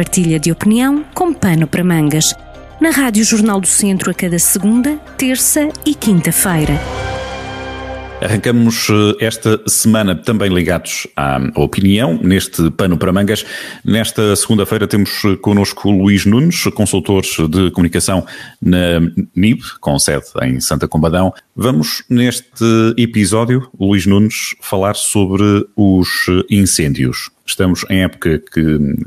partilha de opinião com pano para mangas. Na Rádio Jornal do Centro a cada segunda, terça e quinta-feira. Arrancamos eh, esta semana também ligados à opinião, neste pano para mangas. Nesta segunda-feira temos eh, connosco Luís Nunes, consultor de comunicação na NIB, com sede em Santa Combadão. Vamos, neste episódio, Luís Nunes, falar sobre os incêndios. Estamos em época que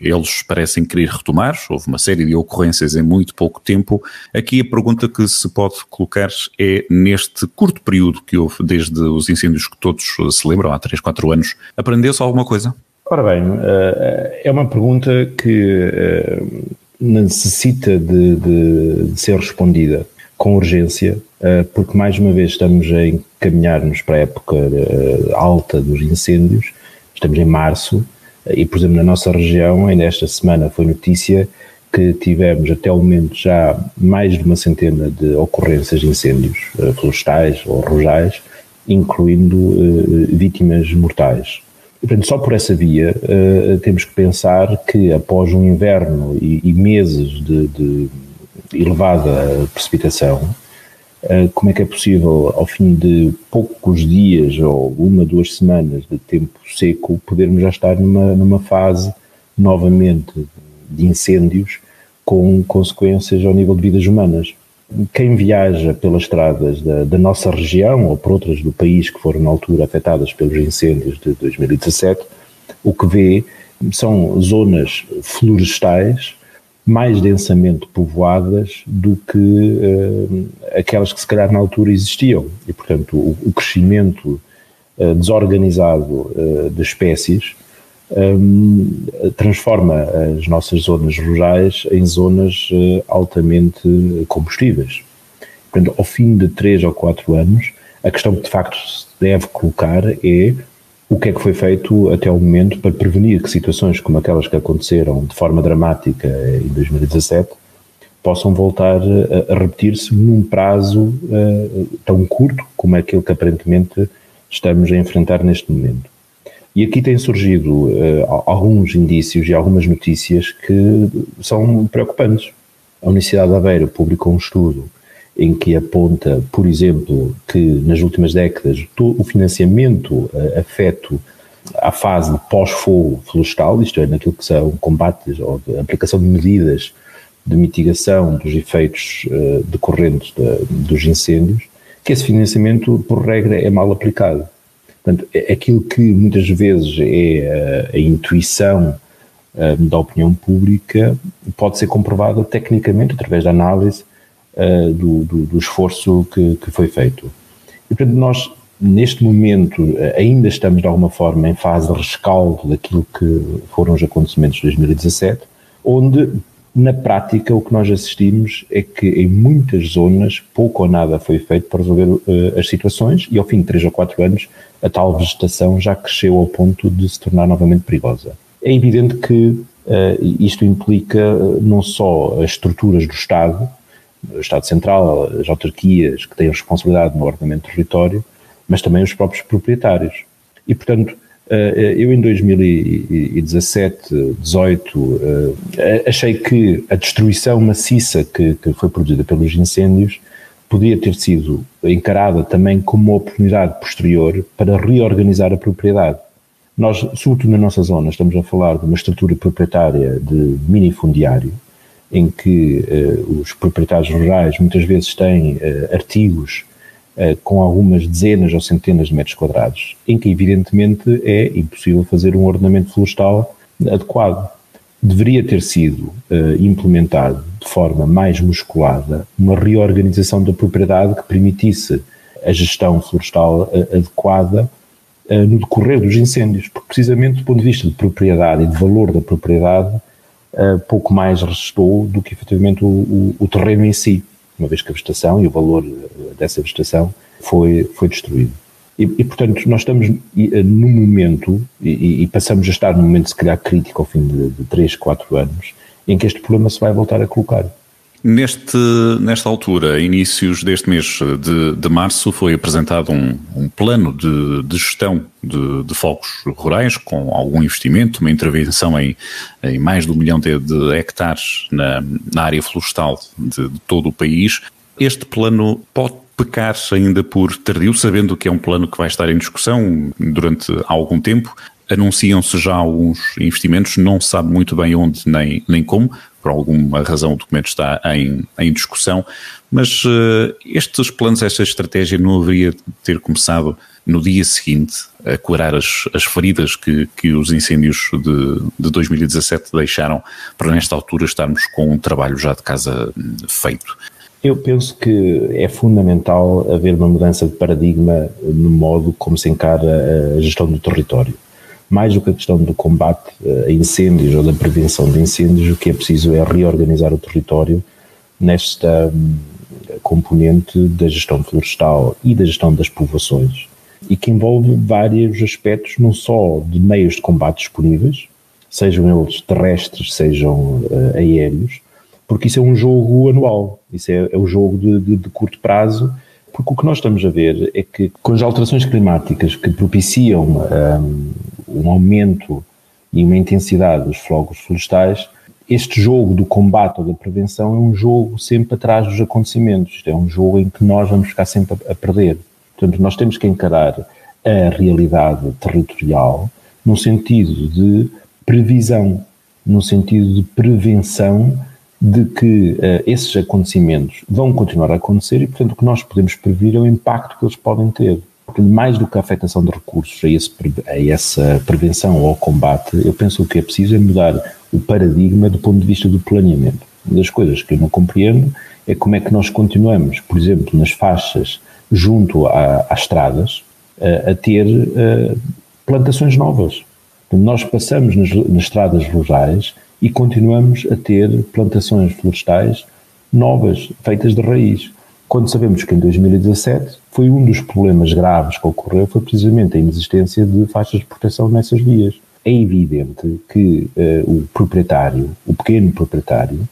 eles parecem querer retomar, houve uma série de ocorrências em muito pouco tempo. Aqui a pergunta que se pode colocar é: neste curto período que houve desde os incêndios que todos se lembram, há 3, 4 anos, aprendeu-se alguma coisa? Ora bem, eh, é uma pergunta que eh, necessita de, de, de ser respondida com urgência, eh, porque mais uma vez estamos a encaminhar-nos para a época alta dos incêndios, estamos em março, e, por exemplo, na nossa região, ainda esta semana foi notícia que tivemos até o momento já mais de uma centena de ocorrências de incêndios uh, florestais ou rojais, incluindo uh, vítimas mortais. E, portanto, só por essa via uh, temos que pensar que após um inverno e, e meses de, de elevada precipitação, eh, como é que é possível, ao fim de poucos dias ou uma, duas semanas de tempo seco, podermos já estar numa, numa fase novamente de incêndios com consequências ao nível de vidas humanas? Quem viaja pelas estradas da, da nossa região ou por outras do país que foram na altura afetadas pelos incêndios de 2017, o que vê são zonas florestais mais densamente povoadas do que uh, aquelas que se calhar na altura existiam. E, portanto, o, o crescimento uh, desorganizado uh, de espécies um, transforma as nossas zonas rurais em zonas altamente combustíveis. Portanto, ao fim de três ou quatro anos, a questão que de facto se deve colocar é o que é que foi feito até o momento para prevenir que situações como aquelas que aconteceram de forma dramática em 2017 possam voltar a, repetir-se num prazo uh, tão curto como é aquele que aparentemente estamos a enfrentar neste momento. E aqui têm surgido uh, alguns indícios e algumas notícias que são preocupantes. A Universidade de Aveiro publicou um estudo em que aponta, por exemplo, que nas últimas décadas o financiamento uh, afeto à fase de pós-fogo florestal, isto é, naquilo que são combates ou aplicação de medidas de mitigação dos efeitos uh, decorrentes de, dos incêndios, que esse financiamento, por regra, é mal aplicado. Portanto, é aquilo que muitas vezes é a, a intuição uh, da opinião pública pode ser comprovada tecnicamente através da análise uh, do, do, do, esforço que, que, foi feito. E, portanto, nós, neste momento, uh, ainda estamos, de alguma forma, em fase de rescaldo daquilo que foram os acontecimentos de 2017, onde, na prática, o que nós assistimos é que em muitas zonas pouco ou nada foi feito para resolver uh, as situações e, ao fim de três ou quatro anos, a tal vegetação já cresceu ao ponto de se tornar novamente perigosa. É evidente que isto implica não só as estruturas do Estado, o Estado Central, as autarquias que têm responsabilidade no ordenamento do território, mas também os próprios proprietários. E, portanto, eh, eu em 2017, 18, eh, achei que a destruição maciça que, que foi produzida pelos incêndios podia ter sido encarada também como uma oportunidade posterior para reorganizar a propriedade. Nós, sobretudo na nossa zona, estamos a falar de uma estrutura proprietária de minifundiário, em que uh, os proprietários rurais muitas vezes têm uh, artigos uh, com algumas dezenas ou centenas de metros quadrados, em que evidentemente é impossível fazer um ordenamento florestal adequado. Deveria ter sido implementado de forma mais musculada uma reorganização da propriedade que permitisse a gestão florestal adequada no decorrer dos incêndios, porque precisamente do ponto de vista de propriedade e de valor da propriedade, uh, pouco mais restou do que efetivamente o, o, o, terreno em si, uma vez que a vegetação e o valor eh, dessa vegetação foi, foi destruído. E, e, portanto, nós estamos eh, no momento, e, e, passamos a estar num momento se calhar crítico ao fim de, de 3, 4 anos, em que este problema se vai voltar a colocar. Neste, nesta altura, inícios deste mês de, de março, foi apresentado um, um plano de, de gestão de, de, focos rurais com algum investimento, uma intervenção em, em mais de um milhão de, hectares na, na, área florestal de, todo o país. Este plano pode pecar ainda por tardio, sabendo que é um plano que vai estar em discussão durante algum tempo. Anunciam-se já alguns investimentos, não se sabe muito bem onde nem, nem como por alguma razão o documento está em, em discussão, mas uh, estes planos, esta estratégia não haveria ter começado no dia seguinte a curar as, as feridas que, que os incêndios de, de 2017 deixaram para nesta altura estarmos com um trabalho já de casa hum, feito. Eu penso que é fundamental haver uma mudança de paradigma no modo como se encara a gestão do território mais do que a questão do combate a incêndios ou da prevenção de incêndios, o que é preciso é reorganizar o território nesta hum, componente da gestão florestal e da gestão das povoações e que envolve vários aspectos, não só de meios de combate disponíveis, sejam eles terrestres, sejam uh, aéreos, porque isso é um jogo anual, isso é, é um jogo de, de, de curto prazo porque o que nós estamos a ver é que com as alterações climáticas que propiciam um, um aumento e uma intensidade dos fogos florestais, este jogo do combate ou da prevenção é um jogo sempre atrás dos acontecimentos. É um jogo em que nós vamos ficar sempre a, a perder. Portanto, nós temos que encarar a realidade territorial no sentido de previsão, no sentido de prevenção de que uh, esses acontecimentos vão continuar a acontecer e, portanto, o que nós podemos prever é o impacto que eles podem ter. Porque mais do que a afetação de recursos a, esse, a essa prevenção ou ao combate, eu penso que o que é preciso é mudar o paradigma do ponto de vista do planeamento. Uma das coisas que eu não compreendo é como é que nós continuamos, por exemplo, nas faixas junto a, às estradas, a, a ter plantações novas. Nós passamos nas, nas estradas rurais e continuamos a ter plantações florestais novas, feitas de raiz. Quando sabemos que em 2017 foi um dos problemas graves que ocorreu, foi precisamente a inexistência de faixas de proteção nessas vias. É evidente que uh, o proprietário, o pequeno proprietário,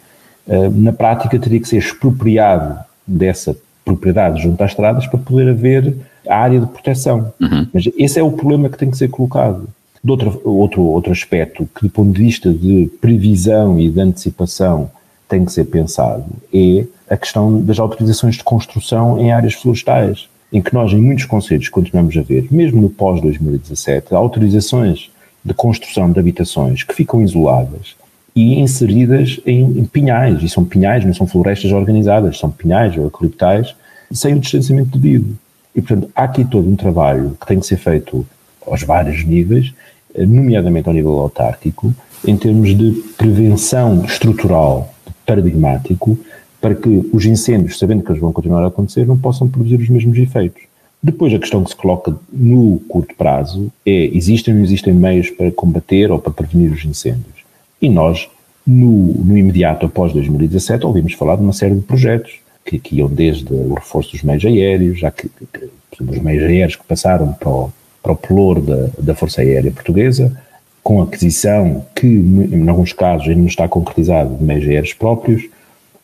uh, na prática teria que ser expropriado dessa propriedade junto às estradas para poder haver a área de proteção. Uhum. Mas esse é o problema que tem que ser colocado. De outro, outro, outro aspecto que, do ponto de vista de previsão e de antecipação, tem que ser pensado é a questão das autorizações de construção em áreas florestais, em que nós, em muitos conselhos, continuamos a ver, mesmo no pós-2017, autorizações de construção de habitações que ficam isoladas e inseridas em, em, pinhais, e são pinhais, não são florestas organizadas, são pinhais ou eucaliptais, sem o distanciamento devido. E, portanto, há aqui todo um trabalho que tem que ser feito aos vários níveis, nomeadamente ao nível autárquico, em termos de prevenção estrutural, paradigmático, para que os incêndios, sabendo que eles vão continuar a acontecer, não possam produzir os mesmos efeitos. Depois, a questão que se coloca no curto prazo é: existem ou não existem meios para combater ou para prevenir os incêndios? E nós, no, no imediato após 2017, ouvimos falar de uma série de projetos que, que iam desde o reforço dos meios aéreos, já que, que os meios aéreos que passaram para o, para o da, da Força Aérea Portuguesa, com aquisição que, em alguns casos, ainda não está concretizado de meios aéreos próprios,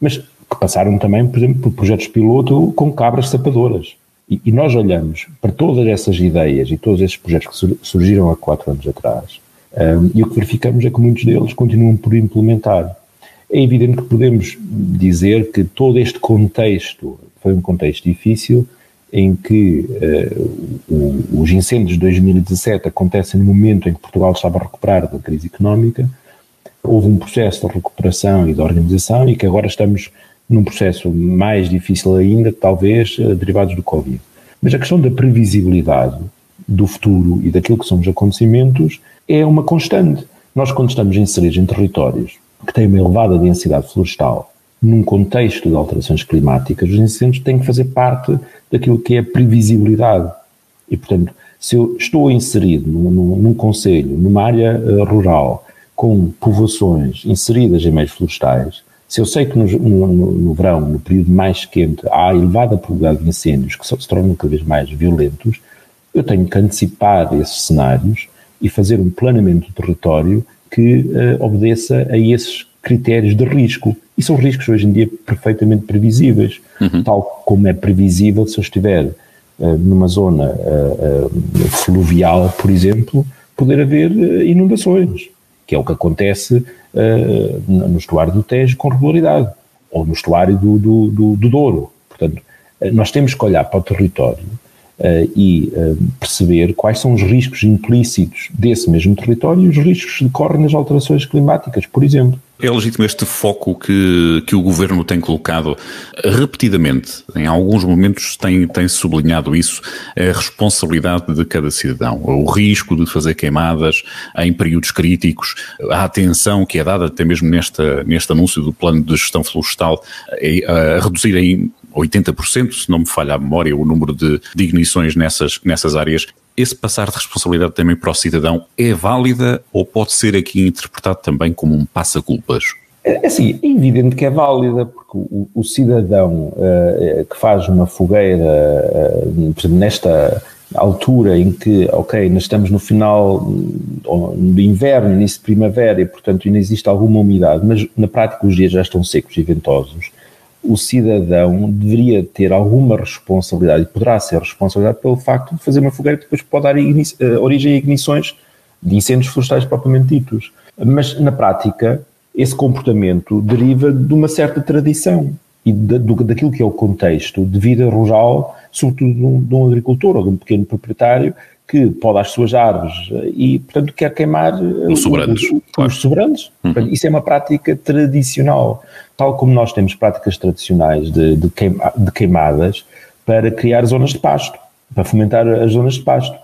mas que passaram também, por exemplo, por projetos piloto com cabras sapadoras. E, e, nós olhamos para todas essas ideias e todos esses projetos que surgiram há quatro anos atrás, um, e o que verificamos é que muitos deles continuam por implementar. É evidente que podemos dizer que todo este contexto foi um contexto difícil, em que uh, os incêndios de 2017 acontecem no momento em que Portugal estava a recuperar da crise económica, houve um processo de recuperação e de organização e que agora estamos num processo mais difícil ainda, talvez uh, derivados do Covid. Mas a questão da previsibilidade do futuro e daquilo que são os acontecimentos é uma constante. Nós, quando estamos inseridos em territórios que têm uma elevada densidade florestal, num contexto de alterações climáticas, os incêndios têm que fazer parte daquilo que é a previsibilidade. E, portanto, se eu estou inserido num, num, num conselho, numa área uh, rural, com povoações inseridas em meios florestais, se eu sei que no, no, no, verão, no período mais quente, há elevada probabilidade de incêndios que se tornam cada vez mais violentos, eu tenho que antecipar esses cenários e fazer um planeamento do território que uh, obedeça a esses critérios de risco. E são riscos hoje em dia perfeitamente previsíveis, uhum. tal como é previsível se eu estiver uh, numa zona uh, fluvial, por exemplo, poder haver inundações, que é o que acontece no estuário do Tejo com regularidade, ou no estuário do, do, do, do Douro. Portanto, nós temos que olhar para o território Uh, e uh, perceber quais são os riscos implícitos desse mesmo território e os riscos que decorrem nas alterações climáticas, por exemplo. É legítimo este foco que, que o governo tem colocado repetidamente, em alguns momentos tem, tem sublinhado isso, a responsabilidade de cada cidadão, o risco de fazer queimadas em períodos críticos, a atenção que é dada até mesmo nesta, neste anúncio do plano de gestão florestal a, a reduzir em 80%, se não me falha a memória, o número de, de ignições nessas, nessas áreas. Esse passar de responsabilidade também para o cidadão é válida ou pode ser aqui interpretado também como um passa-culpas? É, é assim, é evidente que é válida, porque o, o cidadão uh, que faz uma fogueira, uh, nesta altura em que, ok, nós estamos no final do inverno, início de primavera e, portanto, ainda existe alguma umidade, mas na prática os dias já estão secos e ventosos o cidadão deveria ter alguma responsabilidade, e poderá ser responsabilidade pelo facto de fazer uma fogueira que depois pode dar uh, origem a ignições de incêndios florestais propriamente ditos. Mas, na prática, esse comportamento deriva de uma certa tradição e da, do, daquilo que é o contexto de vida rural, sobretudo de um, de um agricultor ou de um pequeno proprietário que pode as suas árvores e, portanto, quer queimar os sobrantes. Os, claro. os sobrantes. Uhum. Isso é uma prática tradicional, tal como nós temos práticas tradicionais de, de, queima, de queimadas para criar zonas de pasto, para fomentar as zonas de pasto.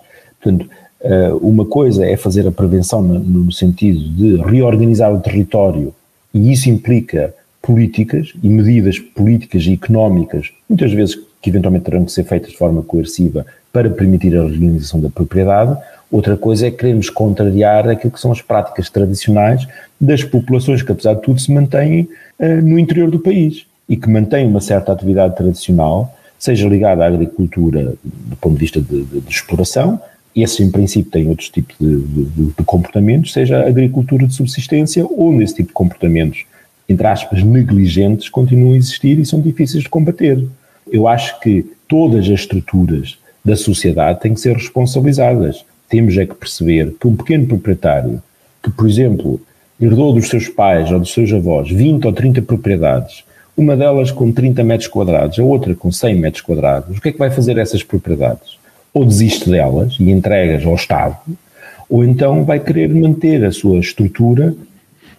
Portanto, eh, uma coisa é fazer a prevenção no sentido de reorganizar o território, e isso implica políticas e medidas políticas e económicas, muitas vezes que eventualmente terão que ser feitas de forma coerciva para permitir a reorganização da propriedade. Outra coisa é queremos contrariar aquilo que são as práticas tradicionais das populações que, apesar de tudo, se mantêm uh, no interior do país e que mantêm uma certa atividade tradicional, seja ligada à agricultura do ponto de vista de, de, de exploração, esse em princípio tem outros tipos de, de, comportamentos, seja a agricultura de subsistência, onde esse tipo de comportamentos, entre aspas, negligentes, continuam a existir e são difíceis de combater. Eu acho que todas as estruturas da sociedade têm que ser responsabilizadas. Temos é que perceber que um pequeno proprietário que, por exemplo, herdou dos seus pais ou dos seus avós 20 ou 30 propriedades, uma delas com 30 metros quadrados, a outra com 100 metros quadrados, o que é que vai fazer essas propriedades? Ou desiste delas e entregas ao Estado, ou então vai querer manter a sua estrutura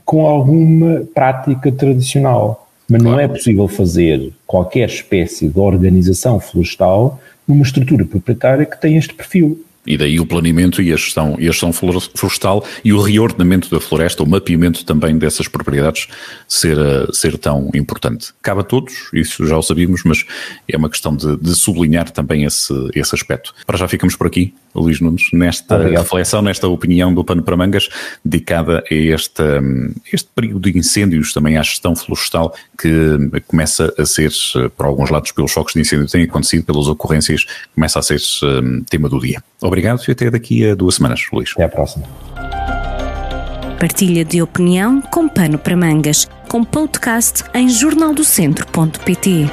com alguma prática tradicional. Mas não é possível fazer qualquer espécie de organização florestal numa estrutura proprietária que tem este perfil. E daí o planeamento e a gestão, e a gestão florestal e o reordenamento da floresta, o mapeamento também dessas propriedades ser, eh, ser tão importante. Cabe a todos, isso já o sabíamos, mas é uma questão de, de sublinhar também esse, esse aspecto. Para já ficamos por aqui, Luís Nunes, nesta Obrigado. reflexão, nesta opinião do Pano para Mangas, dedicada a este, este período de incêndios, também à gestão florestal, que começa a ser, eh, por alguns lados, pelos choques de incêndio que têm acontecido, pelas ocorrências, começa a ser eh, tema do dia. Obrigado e até daqui a duas semanas, Luís. Até à próxima. Partilha de opinião com pano para mangas, com podcast em jornaldocentro.pt.